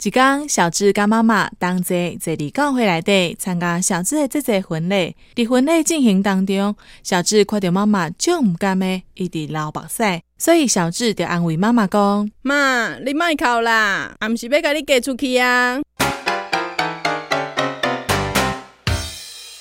一天，小智甲妈妈同齐坐伫教会内底参加小智的这个婚礼。伫婚礼进行当中，小智看到妈妈就毋甘的，一直流目屎，所以小智就安慰妈妈讲：“妈，你莫哭啦，俺毋是要甲你嫁出去啊！